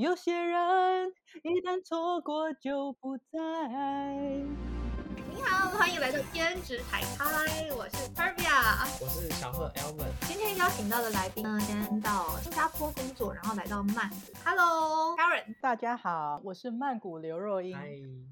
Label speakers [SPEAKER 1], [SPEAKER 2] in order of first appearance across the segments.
[SPEAKER 1] 有些人一旦错过就不再。
[SPEAKER 2] 你好，欢迎来到兼职海开，我是 Pervia，
[SPEAKER 3] 我是小贺 Elvin。
[SPEAKER 2] 今天邀请到的来宾呢，先到新加坡工作，然后来到曼谷。Hello，Karen，
[SPEAKER 1] 大家好，我是曼谷刘若英。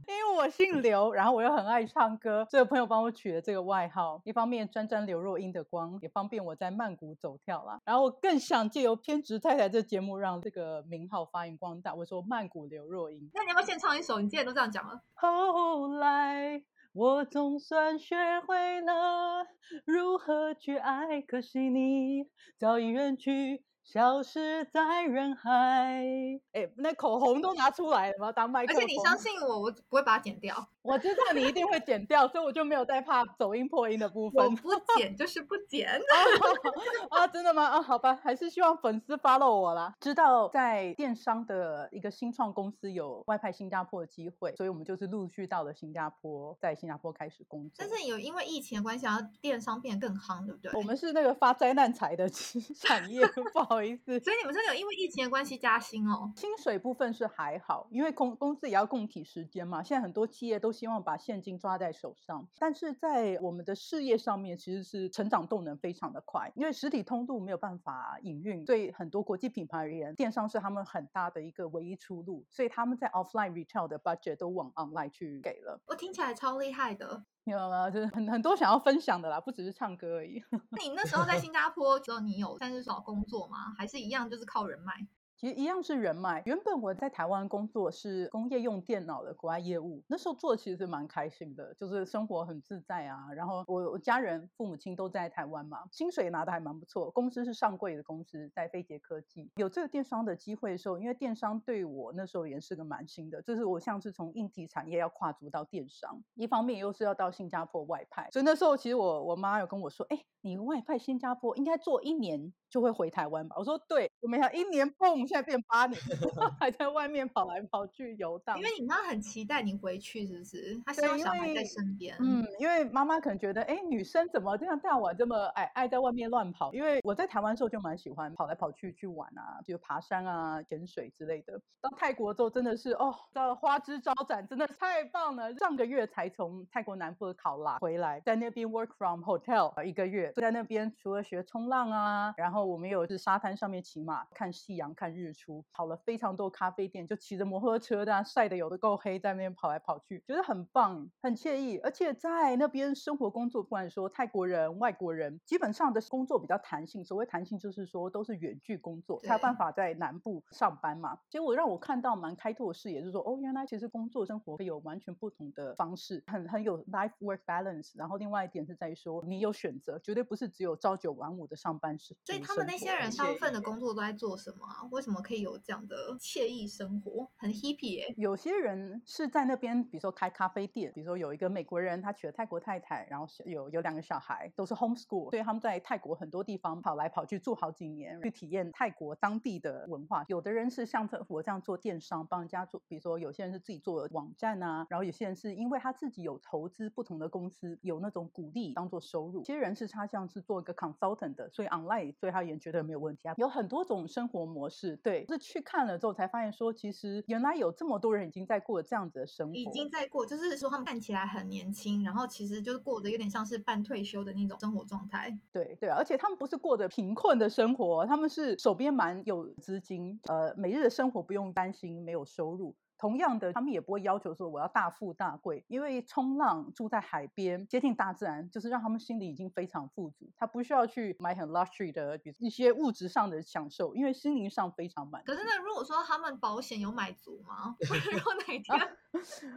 [SPEAKER 1] 因为我姓刘，然后我又很爱唱歌，这个朋友帮我取了这个外号，一方面沾沾刘若英的光，也方便我在曼谷走跳啦。然后我更想借由偏执太太这节目，让这个名号发扬光大。我说曼谷刘若英。
[SPEAKER 2] 那你要不要先唱一首？你既然都这样讲了，
[SPEAKER 1] 后来我总算学会了如何去爱，可惜你早已远去，消失在人海。哎，那口红都拿出来了，我要当麦克风。
[SPEAKER 2] 而且你相信我，我不会把它剪掉，
[SPEAKER 1] 我知道你一定会剪掉，所以我就没有再怕走音破音的部分
[SPEAKER 2] 我。不剪就是不剪。
[SPEAKER 1] 啊，真的吗？啊，好吧，还是希望粉丝 follow 我啦。知道在电商的一个新创公司有外派新加坡的机会，所以我们就是陆续到了新加坡，在新加坡开始工作。
[SPEAKER 2] 但是有因为疫情的关系，然后电商变得更夯，对不对？
[SPEAKER 1] 我们是那个发灾难财的 产业，不好意思。
[SPEAKER 2] 所以你们真的有因为疫情的关系加薪哦？
[SPEAKER 1] 薪水部分是还好，因为公公司也要供体时间嘛。现在很多企业都希望把现金抓在手上，但是在我们的事业上面，其实是成长动能非常的快，因为实体通路没有办法营运，对很多国际品牌而言，电商是他们很大的一个唯一出路，所以他们在 offline retail 的 budget 都往 online 去给了。
[SPEAKER 2] 我听起来超厉害的。
[SPEAKER 1] 没有吗？就是很很多想要分享的啦，不只是唱歌而已。
[SPEAKER 2] 那你那时候在新加坡之后，你有但是找工作吗？还是一样就是靠人脉？
[SPEAKER 1] 其实一样是人脉。原本我在台湾工作是工业用电脑的国外业务，那时候做其实蛮开心的，就是生活很自在啊。然后我我家人父母亲都在台湾嘛，薪水拿的还蛮不错。公司是上柜的公司，在飞捷科技。有这个电商的机会的时候，因为电商对我那时候也是个蛮新的，就是我像是从硬体产业要跨足到电商，一方面又是要到新加坡外派，所以那时候其实我我妈有跟我说，哎，你外派新加坡应该做一年就会回台湾吧？我说对，我没想到一年蹦，现在变八年，还在外面跑来跑去游 荡。
[SPEAKER 2] 因为你妈很期待你回去，是不是？她希望小孩在身边。
[SPEAKER 1] 嗯，因为妈妈可能觉得，哎，女生怎么这样大晚这么爱爱在外面乱跑？因为我在台湾的时候就蛮喜欢跑来跑去去玩啊，就爬山啊、潜水之类的。到泰国之后真的是哦，到花枝招展，真的太棒了。上个月才从泰国南部的考拉回来，在那边 work from hotel 呃一个月，就在那边除了学冲浪啊，然后我们有是沙滩上面骑马、看夕阳、看日出，跑了非常多咖啡店，就骑着摩托车的、啊，晒得有的够黑，在那边跑来跑去，觉得很棒，很惬意。而且在那边生活工作，不管说泰国人、外国人，基本上的工作比较弹性。所谓弹性，就是说都是远距工作，才有办法在南部上班嘛。结果让我看到蛮开拓的视野，就是说哦，原来其实工作生活有完全不同的方式，很很有 life work balance。然后另外一点是在于说，你有选择，绝对不是只有朝九晚五的上班时。
[SPEAKER 2] 所以他们那些人
[SPEAKER 1] 生活
[SPEAKER 2] 大部分的工作都在做什么啊？为什么可以有这样的惬意生活？很 hippie 耶、
[SPEAKER 1] 有些人是在那边，比如说开咖啡店，比如说有一个美国人，他娶了泰国太太，然后有有两个小孩，都是 homeschool，所以他们在泰国很多地方跑来跑去住好几年，去体验泰国当地的文化。有的人是像这我这样做电商，帮人家做，比如说有些人是自己做网站啊，然后有些人是因为他自己有投资不同的公司，有那种鼓励当做收入。有些人是他像是做一个 consultant 的，所以 online 所以他而言觉得没有问题啊。有很多种生活模式，对，是去看了之后才发现说，其实原来有这么多人已经在过这样子的生活，
[SPEAKER 2] 已经在过，就是说他们看起来很年轻，然后其实就是过得有点像是半退休的那种生活状态。
[SPEAKER 1] 对对，而且他们不是过着贫困的生活，他们是手边蛮有资金，呃，每日的生活不用担心没有收入。同样的，他们也不会要求说我要大富大贵，因为冲浪住在海边，接近大自然，就是让他们心里已经非常富足，他不需要去买很 luxury 的一些物质上的享受，因为心灵上非常满。
[SPEAKER 2] 可是那，如果说他们保险有买足吗？如果哪一天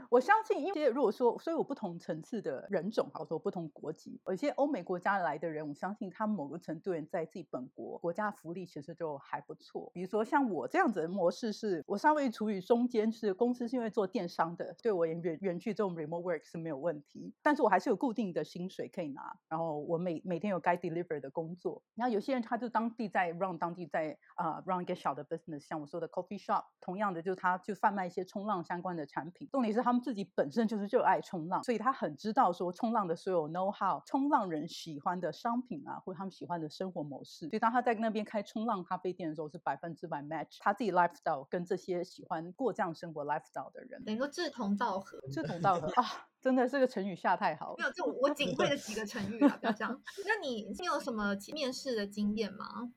[SPEAKER 1] 我相信，因为如果说，所以我不同层次的人种，好说不同国籍，有一些欧美国家来的人，我相信他们某个程度人在自己本国国家福利其实就还不错。比如说像我这样子的模式是，我稍微处于中间，是公司是因为做电商的，对我远远去这种 remote work 是没有问题。但是我还是有固定的薪水可以拿，然后我每每天有该 deliver 的工作。然后有些人他就当地在 run 当地在啊 run 一个小的 business，像我说的 coffee shop，同样的就是他就贩卖一些冲浪相关的产品。重点是他们自己本身就是热爱冲浪，所以他很知道说冲浪的所有 know how，冲浪人喜欢的商品啊，或者他们喜欢的生活模式。所以当他在那边开冲浪咖啡店的时候，是百分之百 match 他自己 lifestyle 跟这些喜欢过这样生活 lifestyle 的人，
[SPEAKER 2] 能够志同道合。
[SPEAKER 1] 志同道合啊，真的是个成语下太好。
[SPEAKER 2] 没有，就我仅会的几个成语啊，不要这样。那你你有什么面试的经验吗？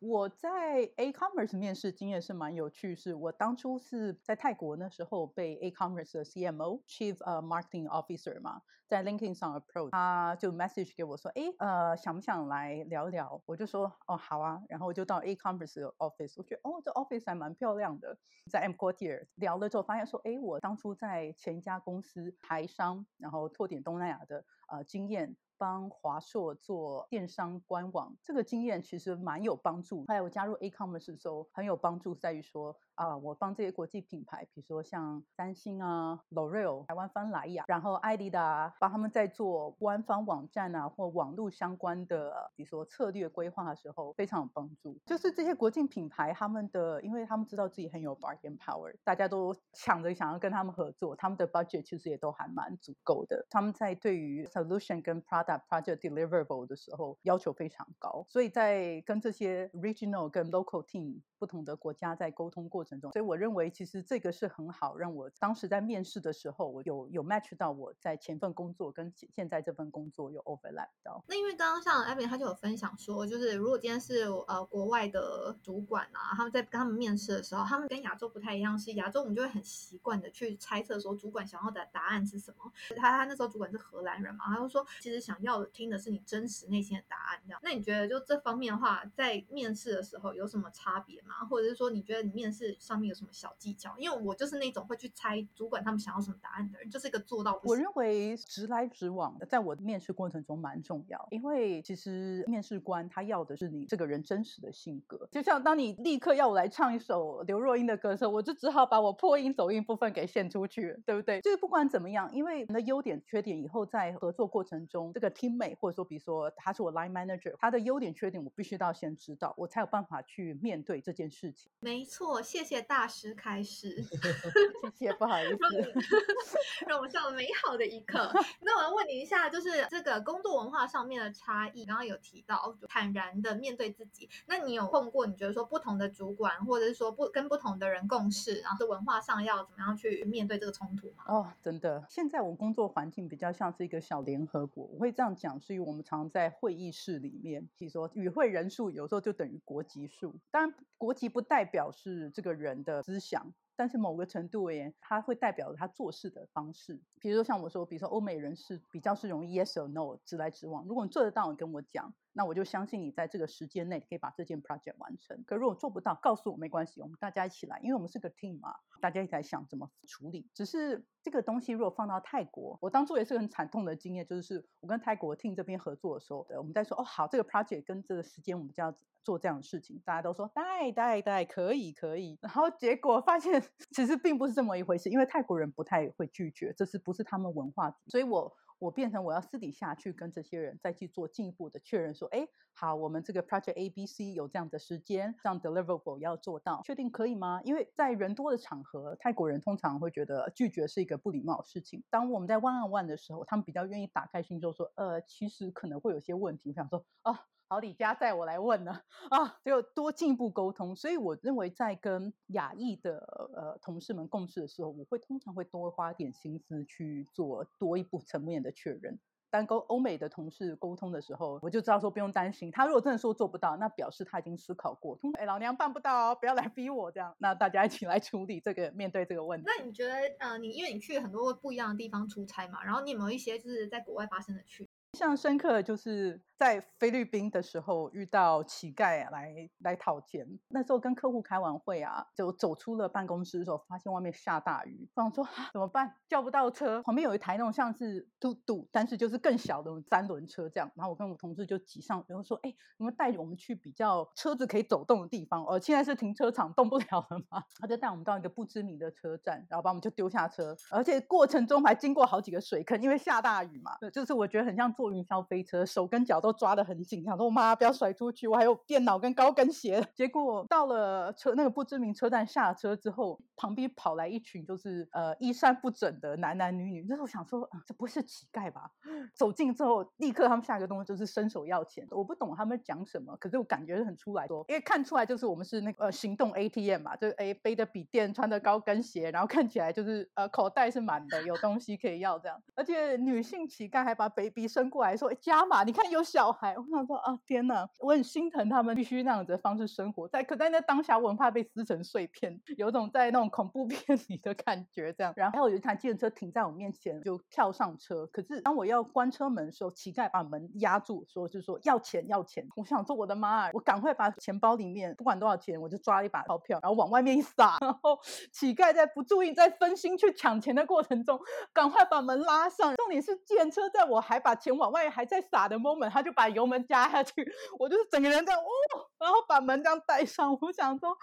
[SPEAKER 1] 我在 A Commerce 面试经验是蛮有趣，是我当初是在泰国那时候被 A Commerce 的 CMO Chief 呃 Marketing Officer 嘛，在 LinkedIn 上 approach，他就 message 给我说，哎，呃，想不想来聊聊？我就说，哦，好啊，然后我就到 A Commerce 的 office，我觉得，哦，这 office 还蛮漂亮的，在 M Quartier 聊了之后，发现说，哎，我当初在前一家公司台商，然后拓点东南亚的呃经验。帮华硕做电商官网，这个经验其实蛮有帮助。还有我加入 A Commerce 的时候，很有帮助，在于说。啊，我帮这些国际品牌，比如说像三星啊、L'Oreal、台湾方莱雅，然后艾迪达，帮他们在做官方网站啊或网络相关的，比如说策略规划的时候，非常有帮助。就是这些国际品牌，他们的，因为他们知道自己很有 bargain power，大家都抢着想要跟他们合作，他们的 budget 其实也都还蛮足够的。他们在对于 solution 跟 product project deliverable 的时候要求非常高，所以在跟这些 regional 跟 local team 不同的国家在沟通过程中。所以我认为，其实这个是很好，让我当时在面试的时候，我有有 match 到我在前份工作跟现在这份工作有 overlap 到。
[SPEAKER 2] 那因为刚刚像 Abby 他就有分享说，就是如果今天是呃国外的主管啊，他们在跟他们面试的时候，他们跟亚洲不太一样，是亚洲我们就会很习惯的去猜测说主管想要的答案是什么。他他那时候主管是荷兰人嘛，他就说其实想要听的是你真实内心的答案。这样，那你觉得就这方面的话，在面试的时候有什么差别吗？或者是说你觉得你面试？上面有什么小技巧？因为我就是那种会去猜主管他们想要什么答案的人，就是一个做到。
[SPEAKER 1] 我认为直来直往的，在我的面试过程中蛮重要。因为其实面试官他要的是你这个人真实的性格。就像当你立刻要我来唱一首刘若英的歌的时候，我就只好把我破音走音部分给献出去，对不对？就是不管怎么样，因为你的优点缺点，以后在合作过程中，这个 team mate 或者说比如说他是我 line manager，他的优点缺点我必须都要先知道，我才有办法去面对这件事情。
[SPEAKER 2] 没错，谢谢大。师开始，
[SPEAKER 1] 谢谢，不好意思，
[SPEAKER 2] 让我们上了美好的一刻。那我要问你一下，就是这个工作文化上面的差异，刚刚有提到坦然的面对自己。那你有碰过？你觉得说不同的主管，或者是说不跟不同的人共事，然后文化上要怎么样去面对这个冲突吗？
[SPEAKER 1] 哦，真的，现在我工作环境比较像是一个小联合国。我会这样讲，是因为我们常在会议室里面，比如说与会人数有时候就等于国籍数。当然，国籍不代表是这个人的。思想，但是某个程度而言，他会代表他做事的方式。比如说像我说，比如说欧美人是比较是容易 yes or no 直来直往。如果你做得到，你跟我讲，那我就相信你在这个时间内可以把这件 project 完成。可如果做不到，告诉我没关系，我们大家一起来，因为我们是个 team 嘛，大家一起来想怎么处理。只是这个东西如果放到泰国，我当初也是很惨痛的经验，就是我跟泰国 team 这边合作的时候，我们在说哦好，这个 project 跟这个时间我们就要。做这样的事情，大家都说带带带可以可以，然后结果发现 其实并不是这么一回事，因为泰国人不太会拒绝，这是不是他们文化？所以我我变成我要私底下去跟这些人再去做进一步的确认，说，哎，好，我们这个 project A B C 有这样的时间，这样 deliverable 要做到，确定可以吗？因为在人多的场合，泰国人通常会觉得拒绝是一个不礼貌的事情。当我们在 one on one 的时候，他们比较愿意打开心就说，呃，其实可能会有些问题，我想说啊。好，李佳在我来问呢 啊，就多进一步沟通。所以我认为，在跟亚裔的呃同事们共事的时候，我会通常会多花点心思去做多一步层面的确认。但跟欧美的同事沟通的时候，我就知道说不用担心。他如果真的说做不到，那表示他已经思考过。哎，老娘办不到哦，不要来逼我这样。那大家一起来处理这个，面对这个问题。
[SPEAKER 2] 那你觉得，呃，你因为你去很多不一样的地方出差嘛，然后你有没有一些就是在国外发生的趣？
[SPEAKER 1] 象深刻的就是在菲律宾的时候遇到乞丐来来讨钱，那时候跟客户开完会啊，就走出了办公室的时候，发现外面下大雨，我想说啊怎么办？叫不到车，旁边有一台那种像是嘟嘟，但是就是更小的三轮车这样，然后我跟我同事就挤上，然后说，哎，你们带我们去比较车子可以走动的地方，哦，现在是停车场动不了了嘛，他就带我们到一个不知名的车站，然后把我们就丢下车，而且过程中还经过好几个水坑，因为下大雨嘛，就是我觉得很像坐云霄飞车，手跟脚都抓得很紧，想说我妈不要甩出去，我还有电脑跟高跟鞋。结果到了车那个不知名车站下车之后，旁边跑来一群就是呃衣衫不整的男男女女，那时候想说这不是乞丐吧？走近之后，立刻他们下一个动作就是伸手要钱，我不懂他们讲什么，可是我感觉很出来说，因为看出来就是我们是那个呃行动 ATM 嘛，就是哎背着笔电，穿着高跟鞋，然后看起来就是呃口袋是满的，有东西可以要这样，而且女性乞丐还把 baby 伸过来说加码，你看有小孩，我想说啊天哪，我很心疼他们必须那样子的方式生活，在可在那当下我很怕被撕成碎片，有种在那种恐怖 片里的感觉这样。然后有一台电车停在我面前，就跳上车，可是当我要关车门的时候，乞丐把门压住，说就说要钱要钱。我想说我的妈啊，我赶快把钱包里面不管多少钱，我就抓一把钞票，然后往外面一撒，然后乞丐在不注意在分心去抢钱的过程中，赶快把门拉上。重点是电车在我还把钱往外还在撒的 moment，他就把油门加下去，我就是整个人这样哦，然后把门这样带上。我想说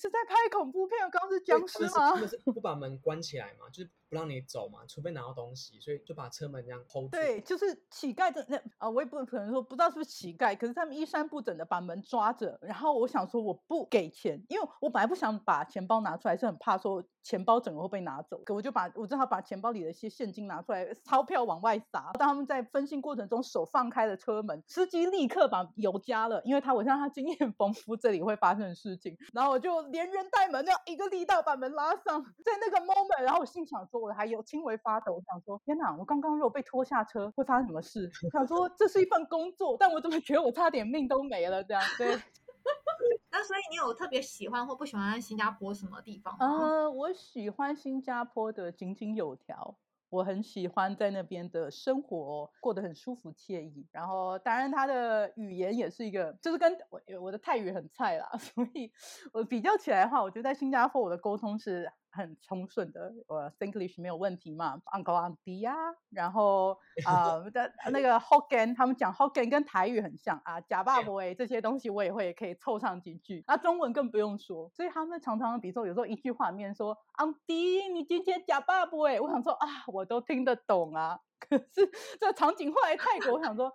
[SPEAKER 1] 是在拍恐怖片，刚刚是僵尸吗？
[SPEAKER 3] 是不把门关起来嘛，就是不让你走嘛，除非拿到东西，所以就把车门这样住。
[SPEAKER 1] 对，就是乞丐的那啊，我也不可能说不知道是不是乞丐，可是他们衣衫不整的把门抓着，然后我想说我不给钱，因为我本来不想把钱包拿出来，是很怕说钱包整个会被拿走，可我就把我正好把钱包里的一些现金拿出来，钞票往外撒。当他们在分心过程中手放开了车门，司机立刻把油加了，因为他我像他经验丰富，这里会发生的事情，然后我就连人带门这样一个力道把门拉上，在那个 moment，然后我心想说我还有轻微发抖，我想说天哪，我刚刚如果被拖下车会发生什么事？我 想说这是一份工作，但我怎么觉得我差点命都没了这样？对。
[SPEAKER 2] 那所以你有特别喜欢或不喜欢新加坡什么地方吗？
[SPEAKER 1] 呃，我喜欢新加坡的井井有条，我很喜欢在那边的生活过得很舒服惬意。然后当然他的语言也是一个，就是跟我我的泰语很菜啦，所以我比较起来的话，我觉得在新加坡我的沟通是。很通顺的，我 English 没有问题嘛，Uncle Auntie 啊，然后啊的那个 Hokkien，他们讲 Hokkien 跟台语很像啊，假爸爸哎这些东西我也会可以凑上几句，那中文更不用说，所以他们常常比如说有时候一句话里面说 Auntie 你今天假爸爸哎，我想说啊我都听得懂啊。可是这场景后来泰国，我想说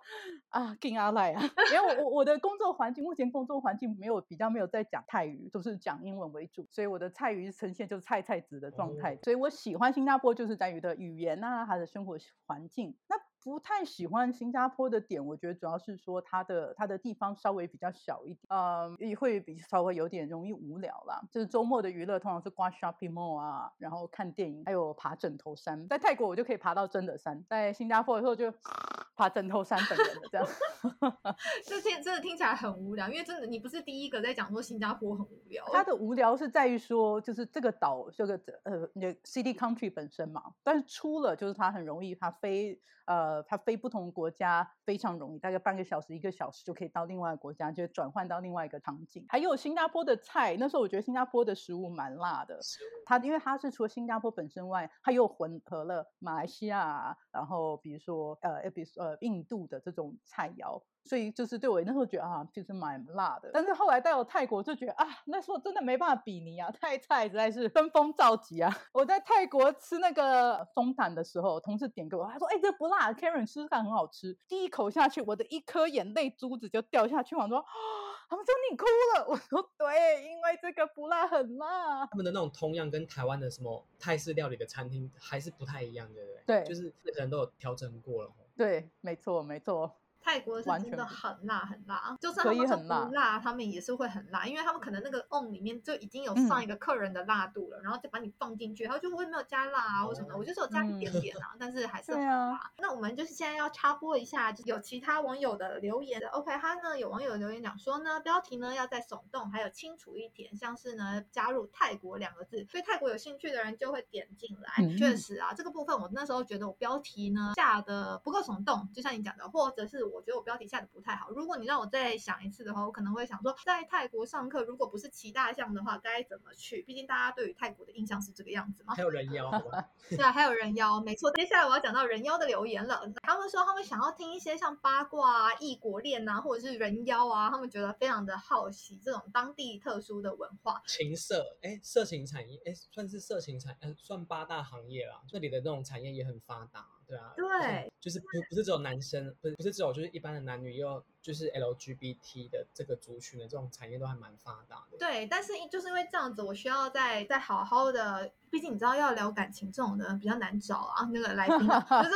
[SPEAKER 1] 啊，跟阿赖啊，因为我我我的工作环境目前工作环境没有比较没有在讲泰语，都是讲英文为主，所以我的泰语呈现就是菜菜子的状态。所以我喜欢新加坡就是在于的语言啊，它的生活环境。那不太喜欢新加坡的点，我觉得主要是说它的它的地方稍微比较小一点，嗯，也会比稍微有点容易无聊啦。就是周末的娱乐通常是逛 shopping mall 啊，然后看电影，还有爬枕头山。在泰国我就可以爬到真的山，在新加坡的时候就爬枕头山本人的这样。
[SPEAKER 2] 这听真的听起来很无聊，因为真的你不是第一个在讲说新加坡很无聊。
[SPEAKER 1] 它的无聊是在于说，就是这个岛这个呃那 city country 本身嘛，但是出了就是它很容易它飞呃。它飞不同国家非常容易，大概半个小时、一个小时就可以到另外一个国家，就转换到另外一个场景。还有新加坡的菜，那时候我觉得新加坡的食物蛮辣的。它因为它是除了新加坡本身外，它又混合了马来西亚，然后比如说呃，比如说呃印度的这种菜肴。所以就是对我那时候觉得啊，就是蛮辣的。但是后来到了泰国就觉得啊，那时候真的没办法比拟啊，泰菜实在是登峰造极啊。我在泰国吃那个松坦的时候，同事点给我，他说：“哎，这不辣，Karen 吃看很好吃。”第一口下去，我的一颗眼泪珠子就掉下去。我说：“啊他们说你哭了。”我说：“对，因为这个不辣很辣。”
[SPEAKER 3] 他们的那种同样跟台湾的什么泰式料理的餐厅还是不太一样，对不对？
[SPEAKER 1] 对，
[SPEAKER 3] 就是可能都有调整过了。
[SPEAKER 1] 对，没错，没错。
[SPEAKER 2] 泰国是真的很辣很辣，就算他们
[SPEAKER 1] 很辣
[SPEAKER 2] 不辣，他们也是会很辣，因为他们可能那个瓮里面就已经有
[SPEAKER 1] 嗯
[SPEAKER 2] 上一个客人的辣度了，然后再把你放进去，他就会没有加辣啊或什么的，我就是有加一点
[SPEAKER 1] 嗯
[SPEAKER 2] 点啊，但是还是很辣。那我们就是现在要插播一下，就有其他网友的留言的。OK，他呢有网友留言讲说呢，标题呢要再耸动，还有清楚一点，像是呢加入泰国两个字，对泰国有兴趣的人就会点进来。
[SPEAKER 1] 嗯
[SPEAKER 2] 确实啊，这个部分我那时候觉得我标题呢下的不够耸动，就像你讲的，或者是我觉得我标题下的不太好。如果你让我再想一次的话，我可能会想说，在泰国上课，如果不是骑大象的话，该怎么去？毕竟大家对于泰国的印象是这个样子嘛。
[SPEAKER 3] 还有人妖？
[SPEAKER 2] 对啊，还有人妖，没错。接下来我要讲到人妖的留言了。他们说他们想要听一些像八卦啊、异国恋啊，或者是人妖啊，他们觉得非常的好奇这种当地特殊的文化。
[SPEAKER 3] 情色，哎，色情产业，哎，算是色情产，呃，算八大行业啦。这里的那种产业也很发达，对啊。
[SPEAKER 2] 对，
[SPEAKER 3] 就是不不是只有男生，不是不是只有就是一般的男女，也有就是 LGBT 的这个族群的这种产业都还蛮发达的。
[SPEAKER 2] 对，但是就是因为这样子，我需要再再好好的，毕竟你知道要聊感情这种的比较难找啊，那个来宾啊就是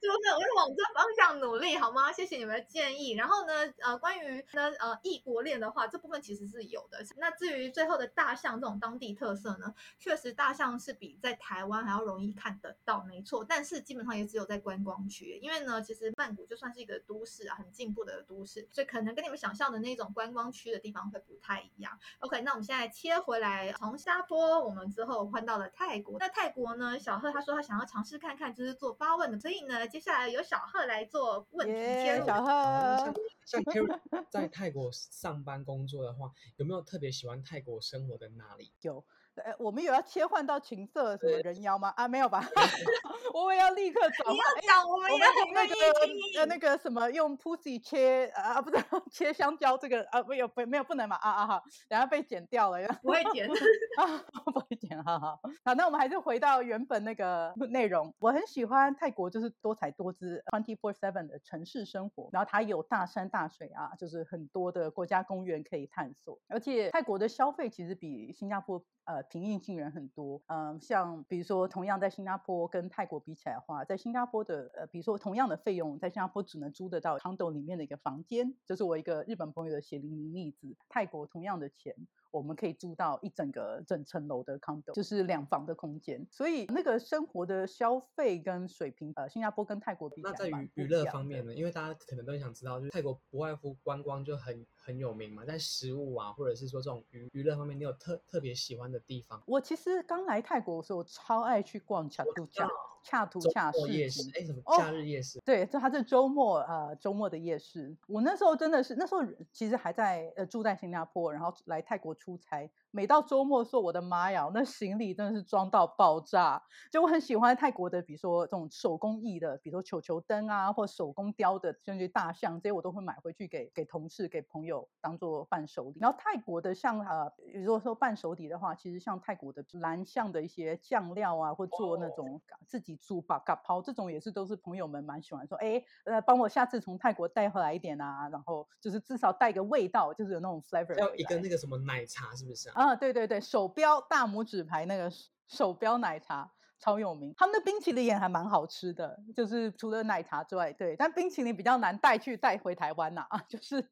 [SPEAKER 2] 就是我会往这方向努力，好吗？谢谢你们的建议。然后呢，呃，关于呢呃异国恋的话，这部分其实是有的。那至于最后的大象这种当地特色呢，确实大象是比在台湾还要容易看得到，没错。但是基本上也只有在观光区，因为呢，其实曼谷就算是一个都市啊，很进步的都市，所以可能跟你们想象的那种观光区的地方会不太一样。OK，那我们现在切回来，从新加坡我们之后换到了泰国。那泰国呢，小贺他说他想要尝试看看，就是做发问的，所以呢，接下来由小贺来做问题
[SPEAKER 1] 揭
[SPEAKER 2] 露，
[SPEAKER 1] 小
[SPEAKER 3] 哦
[SPEAKER 1] 贺
[SPEAKER 3] 像，像 Carrie 在泰国上班工作的话，有没有特别喜欢泰国生活的哪里？
[SPEAKER 1] 有。呃，我们有要切换到情色什么人妖吗？啊，没有吧？我也要立刻转
[SPEAKER 2] 你
[SPEAKER 1] 换。
[SPEAKER 2] 要讲，我们
[SPEAKER 1] 我
[SPEAKER 2] 也很
[SPEAKER 1] 们用那个
[SPEAKER 2] 愿意听。
[SPEAKER 1] 呃那个什么用 pussy 切啊不是切香蕉这个啊没有不没有不能嘛啊啊好，等下被剪掉了。
[SPEAKER 2] 不会剪，
[SPEAKER 1] 啊，不会剪，好好好，那我们还是回到原本那个内容。我很喜欢泰国，就是多彩多姿，twenty four seven 的城市生活，然后它有大山大水啊，就是很多的国家公园可以探索，而且泰国的消费其实比新加坡。呃，平易近人很多，嗯、像比如说，同样在新加坡跟泰国比起来的话，在新加坡的呃，比如说同样的费用，在新加坡只能租得到 condo 里面的一个房间，这是我一个日本朋友的血淋淋例子。泰国同样的钱，我们可以租到一整个整层楼的 condo，就是两房的空间，所以那个生活的消费跟水平，呃，新加坡跟泰国比起
[SPEAKER 3] 那在娱娱乐方面呢？因为大家可能都想知道，就是泰国不外乎观光就很很有名嘛，在食物啊，或者是说这种娱娱乐方面，你有特特别喜欢的地方？
[SPEAKER 1] 我其实刚来泰国的时候，我超爱去逛恰图恰恰图
[SPEAKER 3] 周
[SPEAKER 1] 恰
[SPEAKER 3] 图恰
[SPEAKER 1] 市夜，，
[SPEAKER 3] 市哎，什么
[SPEAKER 1] 哦
[SPEAKER 3] 假日夜市？
[SPEAKER 1] 对，这它是周末呃周末的夜市。我那时候真的是那时候其实还在呃住在新加坡，然后来泰国出差。每到周末的时候，我的妈呀，那行李真的是装到爆炸。就我很喜欢泰国的，比如说这种手工艺的，比如说球球灯啊，或手工雕的，甚至大象这些，我都会买回去给给同事、给朋友当做伴手礼。然后泰国的像呃，如果说伴手礼的话，其实像泰国的蓝象的一些酱料啊，或做那种自己煮把嘎抛这种，也是都是朋友们蛮喜欢说，哎，呃，帮我下次从泰国带回来一点啊，然后就是至少带个味道，就是有那种 flavor
[SPEAKER 3] 还有一个那个什么奶茶，是不是啊？
[SPEAKER 1] 啊，对对对，手标大拇指牌那个手手标奶茶超有名，他们的冰淇淋也还蛮好吃的，就是除了奶茶之外，对，但冰淇淋比较难带去带回台湾呐、啊，就是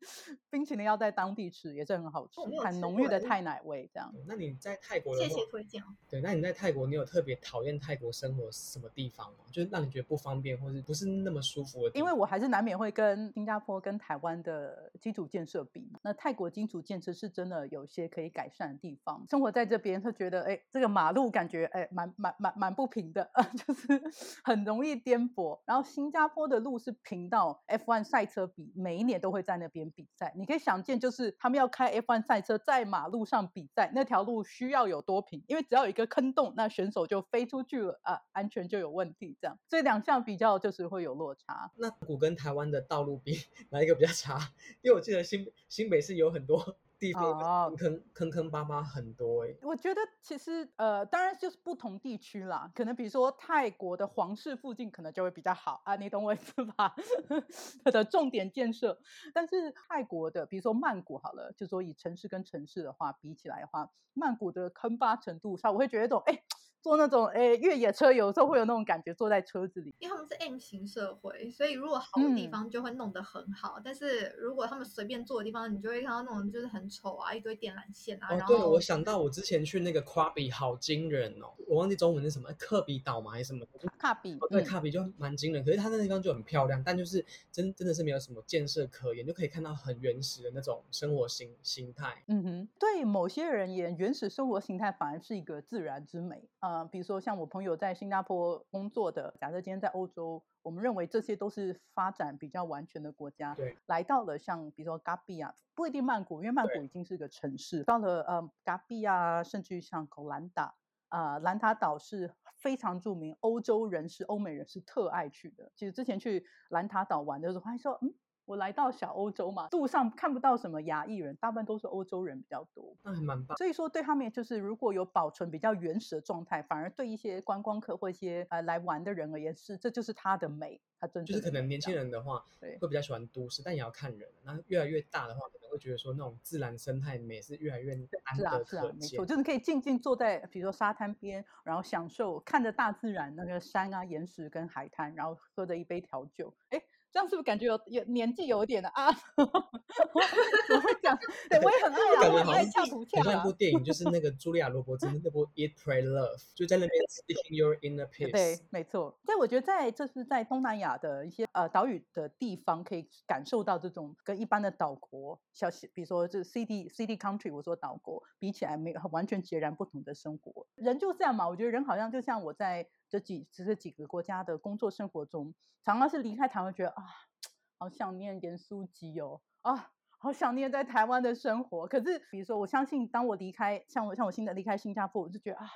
[SPEAKER 1] 冰淇淋要在当地吃也是很好吃很浓郁的
[SPEAKER 2] 过欸
[SPEAKER 1] 太奶味这样。
[SPEAKER 3] 那你在泰国
[SPEAKER 2] 谢谢，推荐哦。
[SPEAKER 3] 对，那你在泰国，你有特别讨厌泰国生活什么地方吗？就是让你觉得不方便，或是不是那么舒服的地方？
[SPEAKER 1] 因为我还是难免会跟新加坡跟台湾的基础建设比，那泰国基础建设是真的有些可以改善的地方。生活在这边，他觉得哎，这个马路感觉哎蛮蛮蛮蛮不不平的，就是很容易颠簸。然后新加坡的路是平到 F1 赛车比每一年都会在那边比赛，你可以想见，就是他们要开 F1 赛车在马路上比赛，那条路需要有多平？因为只要有一个坑洞，那选手就飞出去了啊，安全就有问题。这样，所以两项比较就是会有落差。
[SPEAKER 3] 那古跟台湾的道路比 哪一个比较差？因为我记得新新北市有很多地方
[SPEAKER 1] 坑
[SPEAKER 3] 坑坑坑巴巴很多哎、
[SPEAKER 1] 我觉得其实呃，当然就是不同地区啦，可能比如说泰国的皇室附近可能就会比较好啊，你懂我意思吧？它的重点建设，但是泰国的比如说曼谷好了，就说以城市跟城市的话比起来的话，曼谷的坑巴程度上，我会觉得一种哎。坐那种诶越野车，有时候会有那种感觉，坐在车子里。
[SPEAKER 2] 因为他们是 M 型社会，所以如果好的地
[SPEAKER 1] 嗯
[SPEAKER 2] 方就会弄得很好，但是如果他们随便坐的地方，你就会看到那种就是很丑啊，一堆电缆线啊，
[SPEAKER 3] 哦，对，我想到我之前去那个夸比，好惊人哦！我忘记中文是什么，克比岛吗还是什么？
[SPEAKER 1] 卡比，
[SPEAKER 3] 哦，对，
[SPEAKER 1] 嗯
[SPEAKER 3] 卡比就蛮惊人，可是它那地方就很漂亮，但就是真真的是没有什么建设可言，就可以看到很原始的那种生活形形态。
[SPEAKER 1] 嗯哼，对某些人而言，原始生活形态反而是一个自然之美啊、呃比如说像我朋友在新加坡工作的，假设今天在欧洲，我们认为这些都是发展比较完全的国家，
[SPEAKER 3] 对，
[SPEAKER 1] 来到了像比如说嘎比亚，不一定曼谷，因为曼谷已经是个城市，到了呃嘎比亚，甚至于像狗兰达。啊、兰塔岛是非常著名，欧洲人是欧美人是特爱去的。其实之前去兰塔岛玩的时候，发现说，嗯，我来到小欧洲嘛，路上看不到什么亚裔人，大部分都是欧洲人比较多。
[SPEAKER 3] 那还蛮棒。
[SPEAKER 1] 所以说，对他们就是如果有保存比较原始的状态，反而对一些观光客或一些呃来玩的人而言是，这就是它的美，它真的美
[SPEAKER 3] 是可能年轻人的话，
[SPEAKER 1] 对
[SPEAKER 3] 会比较喜欢都市，但也要看人。那越来越大的话，可能会觉得说那种自然生态美是越来越难
[SPEAKER 1] 是啊，是啊没错，。就是可以静静坐在比如说沙滩边，然后享受看着大自然那个山啊、岩石跟海滩，然后喝着一杯调酒，哎。这样是不是感觉有有年纪有一点的啊？怎么会讲？对我也很爱啊，
[SPEAKER 3] 感
[SPEAKER 1] 我很爱
[SPEAKER 3] 觉好像
[SPEAKER 1] 跳舞跳啊
[SPEAKER 3] 很像一部。电影，就是那个茱莉亚·罗伯兹那部《Eat, Pray, Love》，就在那边 seeking your inner
[SPEAKER 1] 对没错。所以我觉得在这是在东南亚的一些呃岛屿的地方，可以感受到这种跟一般的岛国，小比如说这 city city country，我说岛国比起来，没有完全截然不同的生活。人就这样嘛，我觉得人好像就像我在这几这几个国家的工作生活中，常常是离开台湾，觉得啊，好想念点书籍哦，啊。好想念在台湾的生活，可是比如说，我相信当我离开，像我像我现在离开新加坡，我就觉得啊，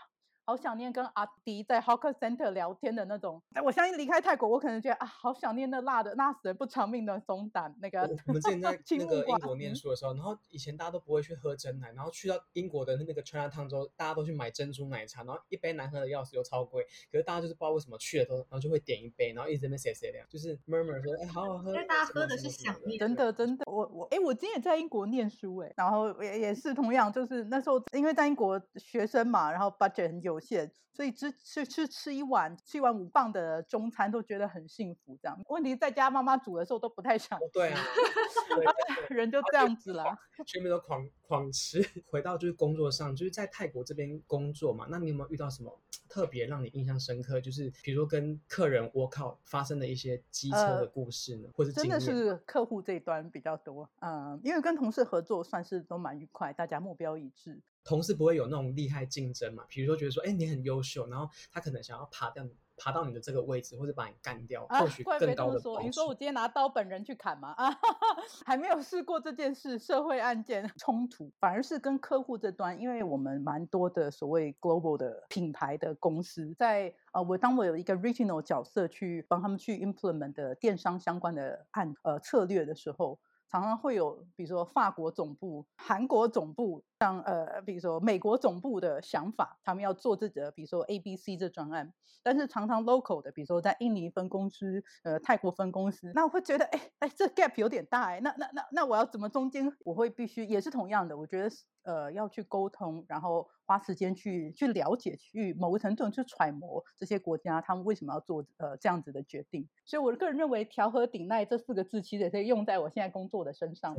[SPEAKER 1] 好想念跟阿迪在 Hawker Center 聊天的那种。哎我相信离开泰国，我可能觉得啊，好想念那辣的辣死人不偿命的松胆那个
[SPEAKER 3] 我我们之前在 那个英国念
[SPEAKER 1] 嗯
[SPEAKER 3] 书的时候，然后以前大家都不会去喝真奶，然后去到英国的那个 China Town 之后，大家都去买珍珠奶茶，然后一杯难喝的要死又超贵，可是大家就是不知道为什么去了都，然后就会点一杯，然后一直在那边写写凉，就是 murmur 说，哎，好好喝，
[SPEAKER 2] 因为大家喝的是想念
[SPEAKER 1] 真的真的，我我哎，我今天也在英国念书哎，然后也也是同样，就是那时候因为在英国学生嘛，然后 budget 很有限，所以吃吃吃吃一碗吃一碗五磅的中餐都觉得很幸福。这样问题在家妈妈煮的时候都不太想
[SPEAKER 3] 哦，对啊，
[SPEAKER 1] 人就这样子啦。
[SPEAKER 3] 全部都狂狂吃。回到就是工作上，就是在泰国这边工作嘛，那你有没有遇到什么特别让你印象深刻？就是比如说跟客人 work out 发生的一些机车的
[SPEAKER 1] 呃
[SPEAKER 3] 故事呢，或者
[SPEAKER 1] 真？的是客户这一端比较多，嗯，因为跟同事合作算是都蛮愉快，大家目标一致。
[SPEAKER 3] 同事不会有那种厉害竞争嘛？比如说觉得说，哎，你很优秀，然后他可能想要爬掉你爬到你的这个位置，或者把你干掉，
[SPEAKER 1] 啊
[SPEAKER 3] 获取，
[SPEAKER 1] 怪
[SPEAKER 3] 更高的。报
[SPEAKER 1] 你说我。今天拿刀本人去砍吗？啊，还没有试过这件事，社会案件冲突，反而是跟客户这端，因为我们蛮多的所谓 global 的品牌的公司在呃，我当我有一个 regional 角色去帮他们去 implement 的电商相关的案呃策略的时候。常常会有，比如说法国总部、韩国总部，像呃，比如说美国总部的想法，他们要做自己的，比如说 A、B、C 这专案，但是常常 local 的，比如说在印尼分公司、呃泰国分公司，那我会觉得，哎哎，这 gap 有点大哎，那那那那我要怎么中间我会必须也是同样的，我觉得呃要去沟通，然后花时间去去了解，去某个程度去揣摩这些国家他们为什么要做呃这样子的决定。所以我个人认为“调和顶耐”这四个字其实也可以用在我现在工作的身上，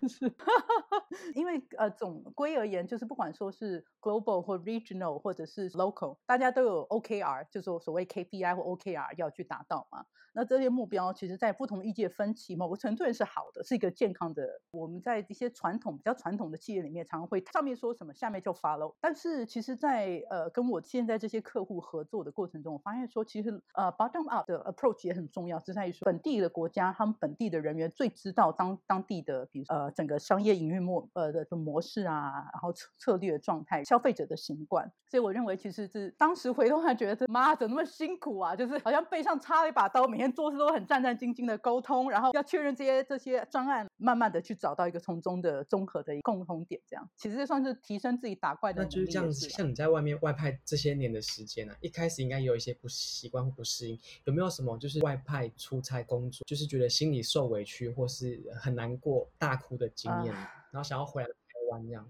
[SPEAKER 1] 就是 因为呃总归而言，就是不管说是 global 或 regional 或者是 local，大家都有 OKR，就是所谓 KPI 或 OKR 要去达到嘛。那这些目标其实，在不同意见分歧，某个程度也是好的，是一个健康的。我们在一些传统比较传统的企业里面，常常会上面说什么，下面就 follow。但是其实在，呃跟我现在这些客户合作的过程中，我发现说，其实呃 bottom up 的 approach 也很重要，是在于说本地的国家，他们本地的人员最知道当当地的，比如呃整个商业营运模呃的的模式啊，然后策策略状态，消费者的习惯。所以我认为，其实是当时回头还，觉得这妈怎么那么辛苦啊？就是好像背上插了一把刀，每天做事都很战战兢兢的沟通，然后要确认这些这些专案，慢慢的去找到一个从中的综合的共同点，这样其实这算是提升自己打怪的能力那
[SPEAKER 3] 就是这样子，像你在外面外派这些年的时间啊，一开始应该也有一些不习惯或不适应，有没有什么就是外派出差工作，就是觉得心里受委屈或是很难过、大哭的经验，
[SPEAKER 1] 啊
[SPEAKER 3] 然后想要回来台湾这样？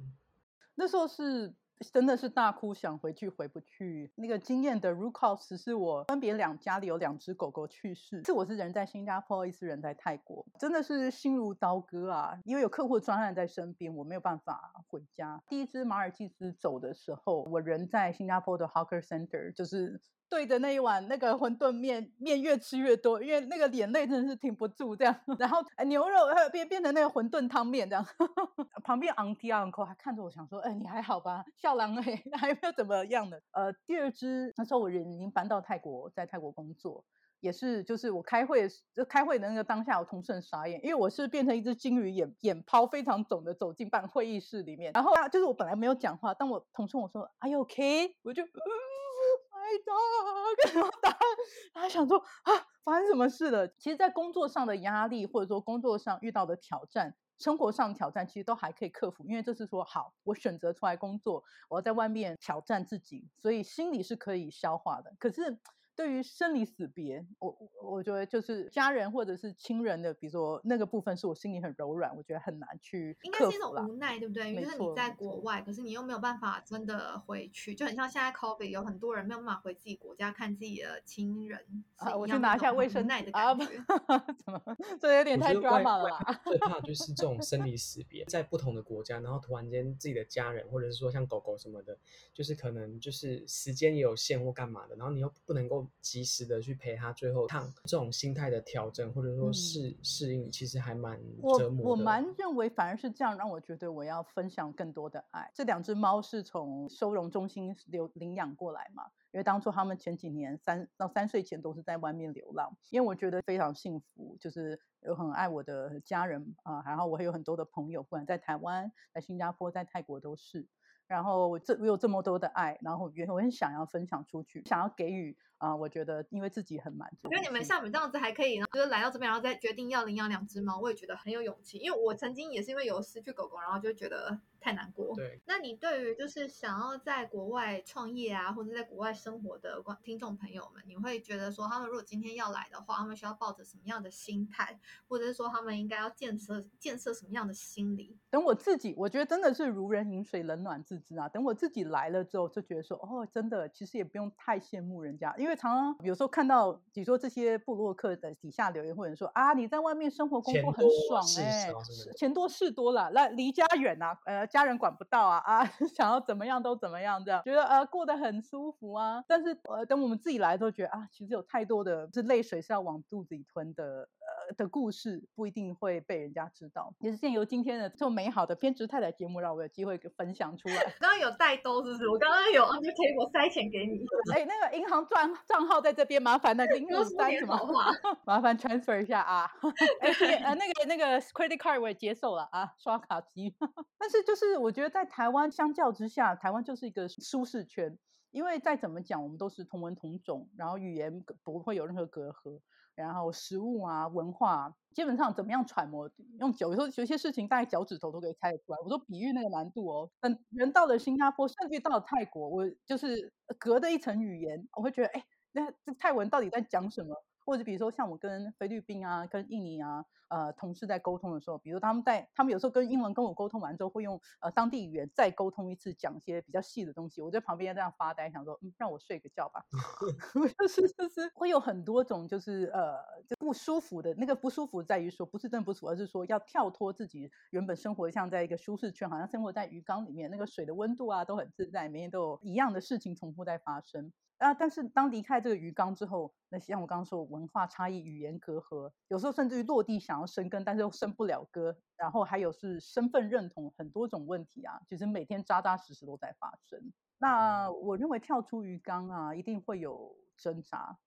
[SPEAKER 1] 那时候是真的是大哭，想回去回不去。那个经验的 root cause 是我分别两家里有两只狗狗去世，一次我是人在新加坡，一次人在泰国，真的是心如刀割啊！因为有客户专案在身边，我没有办法回家。第一只马尔济斯走的时候，我人在新加坡的 Hawker Center，就是对着那一碗那个馄饨面，面越吃越多，因为那个眼泪真的是停不住这样。然后呃牛肉变变成那个馄饨汤面这样，旁边 auntie uncle 还看着我想说，哎，你还好吧？笑狼哎，还没有怎么样的。呃，第二只那时候我人已经搬到泰国，在泰国工作。也是，就是我开会，就开会的那个当下，我同事很傻眼，因为我是变成一只金鱼，眼眼泡非常肿的走进办会议室里面，然后啊，就是我本来没有讲话，当我同事我说 Are you OK？” 我就 dog，然后他他想说啊，发生什么事了？其实，在工作上的压力，或者说工作上遇到的挑战，生活上的挑战，其实都还可以克服，因为这是说好，我选择出来工作，我要在外面挑战自己，所以心里是可以消化的。可是。对于生离死别，我我觉得就是家人或者是亲人的，比如说那个部分，是我心里很柔软，我觉得很难去
[SPEAKER 2] 应该是一种无奈，对不对？因为你在国外，可是你又没有办法真的回去，就很像现在 COVID 有很多人没有办法回自己国家看自己的亲人。
[SPEAKER 1] 啊，我去拿下卫生
[SPEAKER 2] 奶的感觉，
[SPEAKER 1] 怎么这有点太 drama 了吧？
[SPEAKER 3] 最怕就是这种生离死别，在不同的国家，然后突然间自己的家人，或者是说像狗狗什么的，就是可能就是时间也有限或干嘛的，然后你又不能够。及时的去陪他最后趟，这种心态的调整或者说适适应，其实还蛮折磨
[SPEAKER 1] 的。我我蛮认为反而是这样，让我觉得我要分享更多的爱。这两只猫是从收容中心留领养过来嘛？因为当初他们前几年三到三岁前都是在外面流浪，因为我觉得非常幸福，就是有很爱我的家人啊，然后我还有很多的朋友，不管在台湾、在新加坡、在泰国都是。然后我这我有这么多的爱，然后我很想要分享出去，想要给予啊，我觉得因为自己很满足。
[SPEAKER 2] 我觉得你们像你们这样子还可以，就是来到这边，然后再决定要领养两只猫，我也觉得很有勇气。因为我曾经也是因为有失去狗狗，然后就觉得。太难过。
[SPEAKER 3] 对，
[SPEAKER 2] 那你对于就是想要在国外创业啊，或者在国外生活的观听众朋友们，你会觉得说，他们如果今天要来的话，他们需要抱着什么样的心态，或者是说他们应该要建设建设什么样的心理？
[SPEAKER 1] 等我自己，我觉得真的是如人饮水，冷暖自知啊。等我自己来了之后，就觉得说，哦，真的，其实也不用太羡慕人家，因为常常有时候看到，比如说这些布洛克的底下留言，或者说啊，你在外面生活工作很爽哎，钱多事多了，那离家远啊，呃。家人管不到啊啊，想要怎么样都怎么样，这样觉得呃过得很舒服啊。但是呃等我们自己来都觉得啊，其实有太多的是泪水是要往肚子里吞的。的故事不一定会被人家知道，也是借由今天的这么美好的偏执太太节目，让我有机会分享出来。
[SPEAKER 2] 刚刚有带兜是不是？我刚刚有，就可以我塞钱给你。
[SPEAKER 1] 哎，那个银行账账号在这边，麻烦那个银行塞什么？麻烦 transfer 一下啊。呃，那个那个 credit card 我也接受了啊，刷卡机。但是就是我觉得在台湾相较之下，台湾就是一个舒适圈，因为再怎么讲，我们都是同文同种，然后语言不会有任何隔阂。然后食物啊，文化，基本上怎么样揣摩？用脚，有时候有些事情大概脚趾头都可以猜得出来。我说比喻那个难度哦，等人到了新加坡，甚至到了泰国，我就是隔着一层语言，我会觉得，哎，那这泰文到底在讲什么？或者比如说像我跟菲律宾啊、跟印尼啊，呃，同事在沟通的时候，比如他们在他们有时候跟英文跟我沟通完之后，会用呃当地语言再沟通一次，讲一些比较细的东西。我在旁边这样发呆，想说，嗯，让我睡个觉吧。就是就是会有很多种，就是呃，就不舒服的那个不舒服在于说，不是真的不舒服，而是说要跳脱自己原本生活像在一个舒适圈，好像生活在鱼缸里面，那个水的温度啊都很自在，每天都有一样的事情重复在发生。啊！但是当离开这个鱼缸之后，那像我刚刚说，文化差异、语言隔阂，有时候甚至于落地想要生根，但是又生不了根。然后还有是身份认同，很多种问题啊，其实每天扎扎实实都在发生。那我认为跳出鱼缸啊，一定会有挣扎，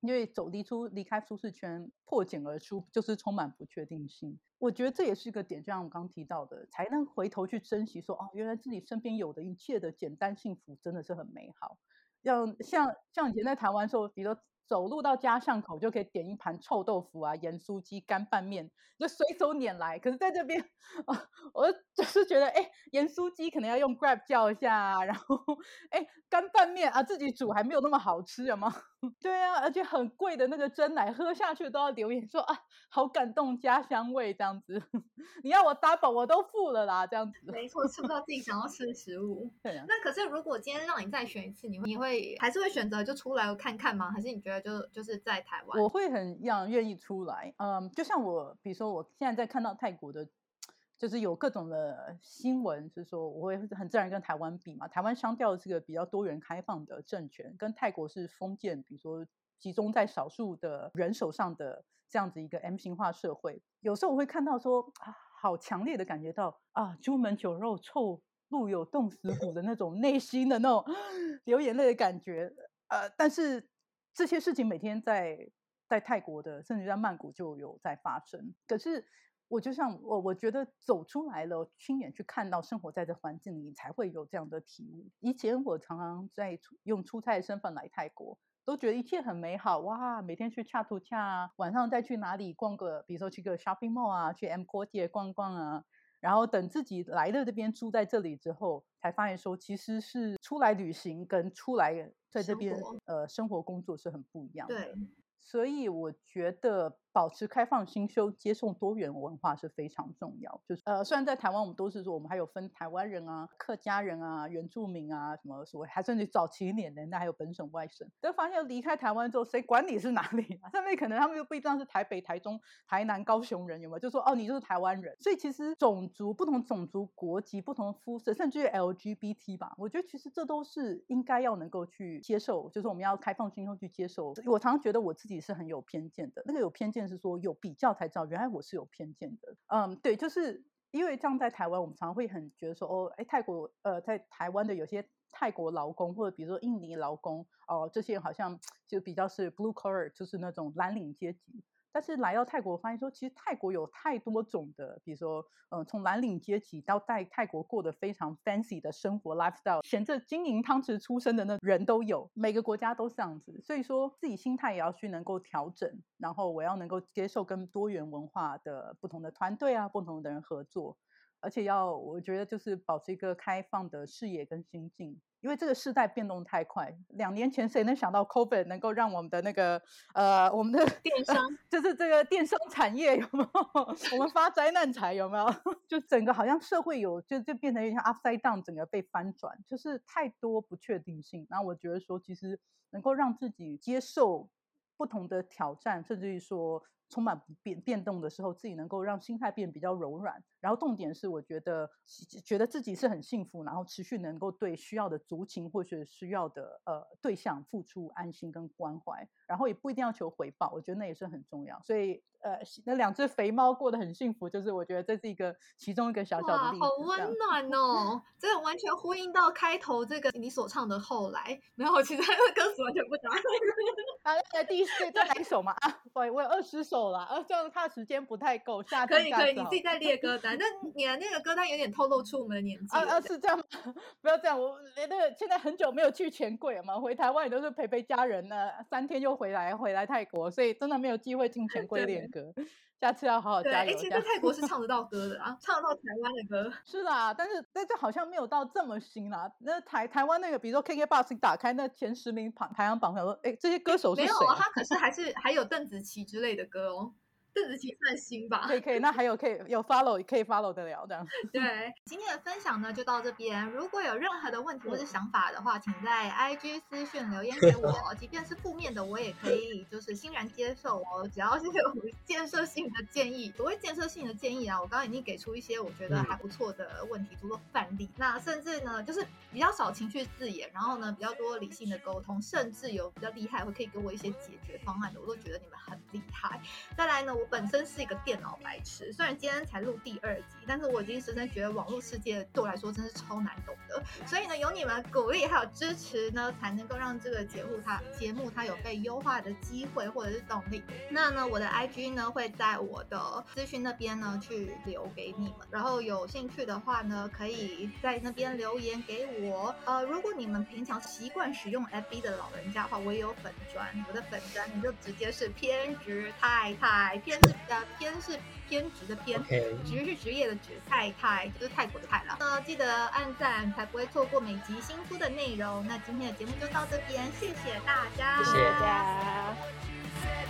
[SPEAKER 1] 因为走离出离开舒适圈，破茧而出，就是充满不确定性。我觉得这也是一个点，就像我刚提到的，才能回头去珍惜，说哦，原来自己身边有的一切的简单幸福，真的是很美好。像像像以前在台湾时候，比如说走路到家巷口就可以点一盘臭豆腐啊、盐酥鸡、干拌面，就随手拈来。可是在这边啊，我 就是觉得，哎，盐酥鸡可能要用 Grab 叫一下，然后哎，干拌面啊自己煮还没有那么好吃，有吗？对啊，而且很贵的那个真奶喝下去都要留言说啊，好感动，家乡味这样子。你要我 double 我都付了啦，这样子。
[SPEAKER 2] 没错，吃不到自己想要吃的食物。
[SPEAKER 1] 对啊。
[SPEAKER 2] 那可是如果今天让你再选一次，你会你会还是会选择就出来看看吗？还是你觉得就就是在台湾？
[SPEAKER 1] 我会很让愿意出来。嗯，就像我，比如说我现在在看到泰国的。就是有各种的新闻，就是说我会很自然跟台湾比嘛。台湾相调是个比较多元开放的政权，跟泰国是封建，比如说集中在少数的人手上的这样子一个 M 型化社会。有时候我会看到说啊，好强烈的感觉到啊，朱门酒肉臭，路有冻死骨的那种内心的那种 流眼泪的感觉。呃，但是这些事情每天在在泰国的，甚至在曼谷就有在发生。可是。我就像我，我觉得走出来了，亲眼去看到生活在这环境里，才会有这样的体悟。以前我常常在用出差的身份来泰国，都觉得一切很美好哇，每天去恰图恰，晚上再去哪里逛个，比如说去个 shopping mall 啊，去 M 国街逛逛啊，然后等自己来了这边住在这里之后，才发现说其实是出来旅行跟出来在这边呃生活工作是很不一样的。
[SPEAKER 2] 对，
[SPEAKER 1] 所以我觉得。保持开放心胸，接受多元文化是非常重要。就是呃，虽然在台湾我们都是说，我们还有分台湾人啊、客家人啊、原住民啊什么所谓，还甚至早期年代还有本省外省。但发现离开台湾之后，谁管你是哪里啊？上面可能他们又不一定是台北、台中、台南、高雄人，有没有？就说哦，你就是台湾人。所以其实种族不同、种族国籍不同肤色，甚至于 LGBT 吧，我觉得其实这都是应该要能够去接受。就是我们要开放心胸去接受。我常常觉得我自己是很有偏见的，那个有偏见。是说有比较才知道，原来我是有偏见的。嗯，对，就是因为这样，在台湾我们常常会很觉得说，哦，哎，泰国，呃，在台湾的有些泰国劳工，或者比如说印尼劳工，哦，这些好像就比较是 blue collar，就是那种蓝领阶级。但是来到泰国，发现说其实泰国有太多种的，比如说，嗯，从蓝领阶级到在泰国过得非常 fancy 的生活 lifestyle，选择经营汤匙出身的那人都有，每个国家都是这样子。所以说自己心态也要去能够调整，然后我要能够接受跟多元文化的不同的团队啊，不同的人合作。而且要，我觉得就是保持一个开放的视野跟心境，因为这个时代变动太快。两年前谁能想到 COVID 能够让我们的那个呃，我们的
[SPEAKER 2] 电商，
[SPEAKER 1] 就是这个电商产业有没有？我们发灾难财有没有？就整个好像社会有就就变成像 upside down，整个被翻转，就是太多不确定性。那我觉得说，其实能够让自己接受不同的挑战，甚至于说。充满变变动的时候，自己能够让心态变比较柔软。然后重点是，我觉得觉得自己是很幸福，然后持续能够对需要的族群或者需要的呃对象付出安心跟关怀，然后也不一定要求回报，我觉得那也是很重要。所以呃，那两只肥猫过得很幸福，就是我觉得这是一个其中一个小小的例子。
[SPEAKER 2] 好温暖哦！这完全呼应到开头这个你所唱的后来，没有，其实歌词完全不搭。
[SPEAKER 1] 啊，那第四再来一首嘛啊，我我有二十首了，呃，这样怕时间不太够，下
[SPEAKER 2] 可以可以，你自己再列歌单。那你的那个歌单有点透露出我们的年纪
[SPEAKER 1] 啊啊，是这样吗？不要这样，我连那个现在很久没有去钱柜了嘛，回台湾也都是陪陪家人呢，三天又回来回来泰国，所以真的没有机会进钱柜练歌。下次要好好加油。
[SPEAKER 2] 哎，其实泰国是唱得到歌的啊，唱得到台湾的歌。
[SPEAKER 1] 是啦，但是但这好像没有到这么新啦。那台台湾那个，比如说 KKBOX 打开那前十名排排行榜，想说，哎，这些歌手是谁？没
[SPEAKER 2] 有啊，他可是还是还有邓紫棋之类的歌哦。邓紫棋算新吧？
[SPEAKER 1] 可以可以，那还有可以有 follow 可以 follow 得了这样。
[SPEAKER 2] 对，今天的分享呢就到这边。如果有任何的问题或是想法的话，请在 IG 私讯留言给我，即便是负面的，我也可以就是欣然接受哦。只要是有 建设性的建议，所谓建设性的建议啊，我刚刚已经给出一些我觉得还不错的问题，足够范例。那甚至呢，就是比较少情绪字眼，然后呢比较多理性的沟通，甚至有比较厉害会可以给我一些解决方案的，我都觉得你们很厉害。再来呢，我。本身是一个电脑白痴，虽然今天才录第二集，但是我已经深深觉得网络世界对我来说真是超难懂的。所以呢，有你们鼓励还有支持呢，才能够让这个节目它节目它有被优化的机会或者是动力。那呢，我的 IG 呢会在我的资讯那边呢去留给你们，然后有兴趣的话呢，可以在那边留言给我。呃，如果你们平常习惯使用 FB 的老人家的话，我也有粉砖，我的粉砖你就直接是偏执太太，偏是呃偏是偏执的偏。职是职业的职，太太就是泰国的泰了。那记得按赞，才不会错过每集新出的内容。那今天的节目就到这边，谢谢大家，
[SPEAKER 3] 谢谢
[SPEAKER 4] 大家。